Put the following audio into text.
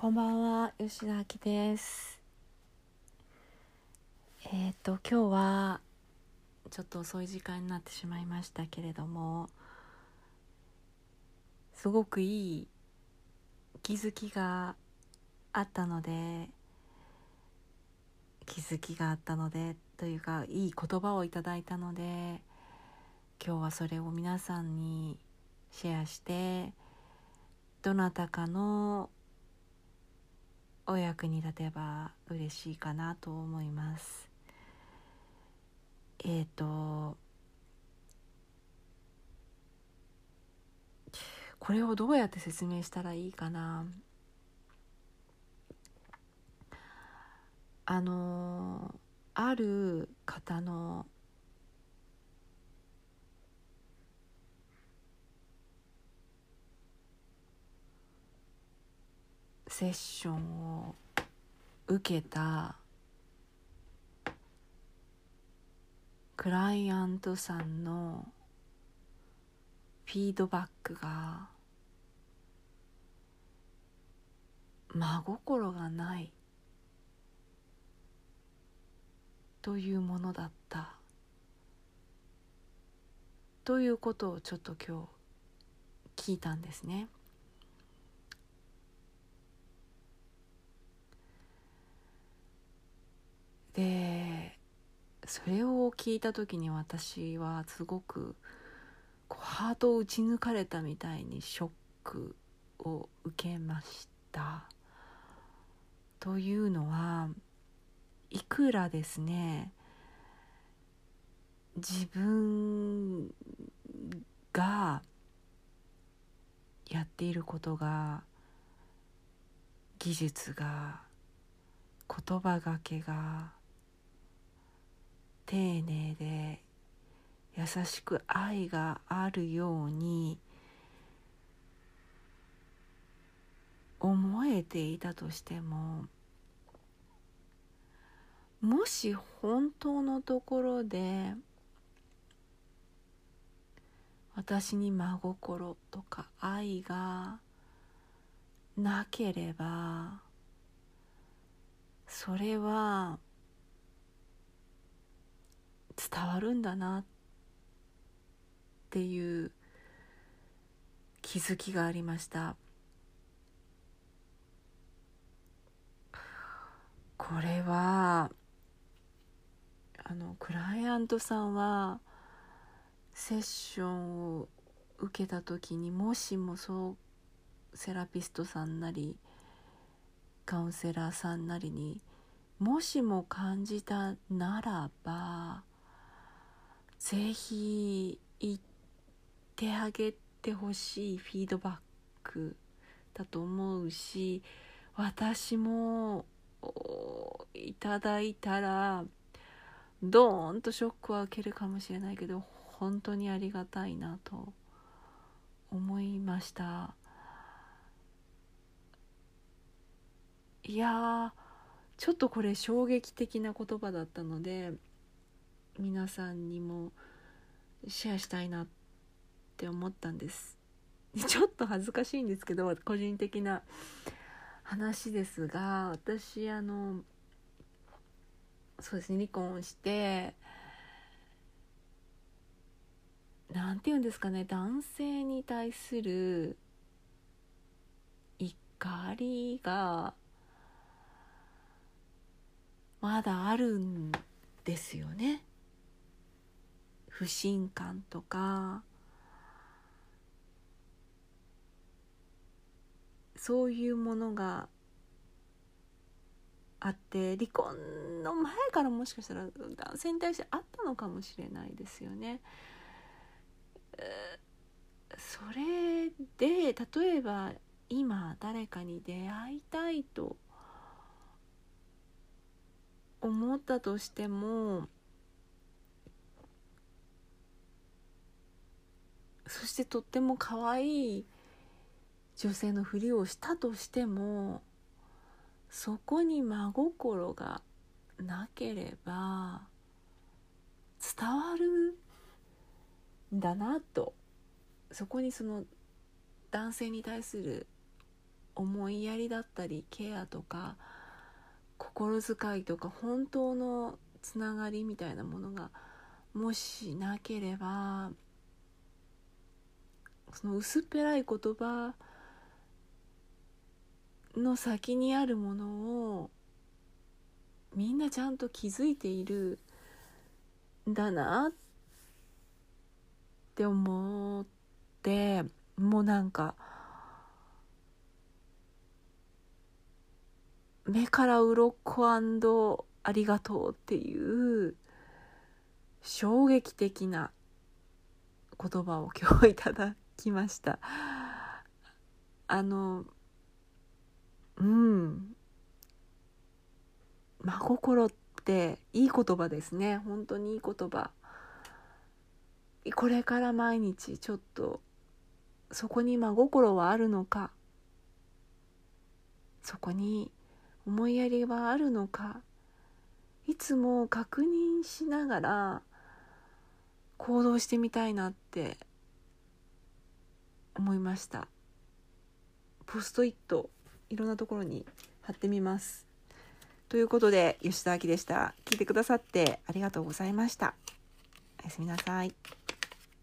こんばんは、吉田明です。えっ、と今日はちょっと遅い時間になってしまいましたけれども、すごくいい気づきがあったので、気づきがあったのでというかいい言葉をいただいたので、今日はそれを皆さんにシェアして、どなたかのお役に立てば嬉しいかなと思います。えっ、とこれをどうやって説明したらいいかなあのある方のセッションを受けたクライアントさんのフィードバックが真心がないというものだったということをちょっと今日聞いたんですね。でそれを聞いた時に私はすごくこうハートを打ち抜かれたみたいにショックを受けました。というのはいくらですね自分がやっていることが技術が言葉がけが丁寧で優しく愛があるように思えていたとしてももし本当のところで私に真心とか愛がなければそれは伝わるんだなっていう気づきがありました。これはあのクライアントさんはセッションを受けた時にもしもそうセラピストさんなりカウンセラーさんなりにもしも感じたならばぜひ言ってあげてほしいフィードバックだと思うし私もいただいたらドーンとショックは受けるかもしれないけど本当にありがたいなと思いました。いやちょっとこれ衝撃的な言葉だったので皆さんにもシェアしたいなって思ったんです。ちょっと恥ずかしいんですけど個人的な話ですが私あのそうですね離婚してなんて言うんですかね男性に対する怒りがまだあるんですよね。不信感とかそういうものがあって離婚の前からもしかしたら男性に対してあったのかもしれないですよね。それで例えば今誰かに出会いたいと思ったとしてもしてとっても可愛い女性のふりをしたとしてもそこに真心がなければ伝わるんだなと。そこにその男性に対する思いやりだったりケアとか心遣いとか本当のつながりみたいなものがもしなければその薄っぺらい言葉の先にあるものをみんなちゃんと気づいているんだなって思ってもうなんか目から鱗ありがとうっていう衝撃的な言葉を今日いただきました。あのうん。真心っていい言葉ですね。本当にいい言葉。これから毎日ちょっとそこに真心はあるのか。そこに思いやりはあるのか。いつも確認しながら行動してみたいなって思いました。ポストイットいろんなところに貼ってみます。ということで吉田明でした。聞いてくださってありがとうございました。おやすみなさい。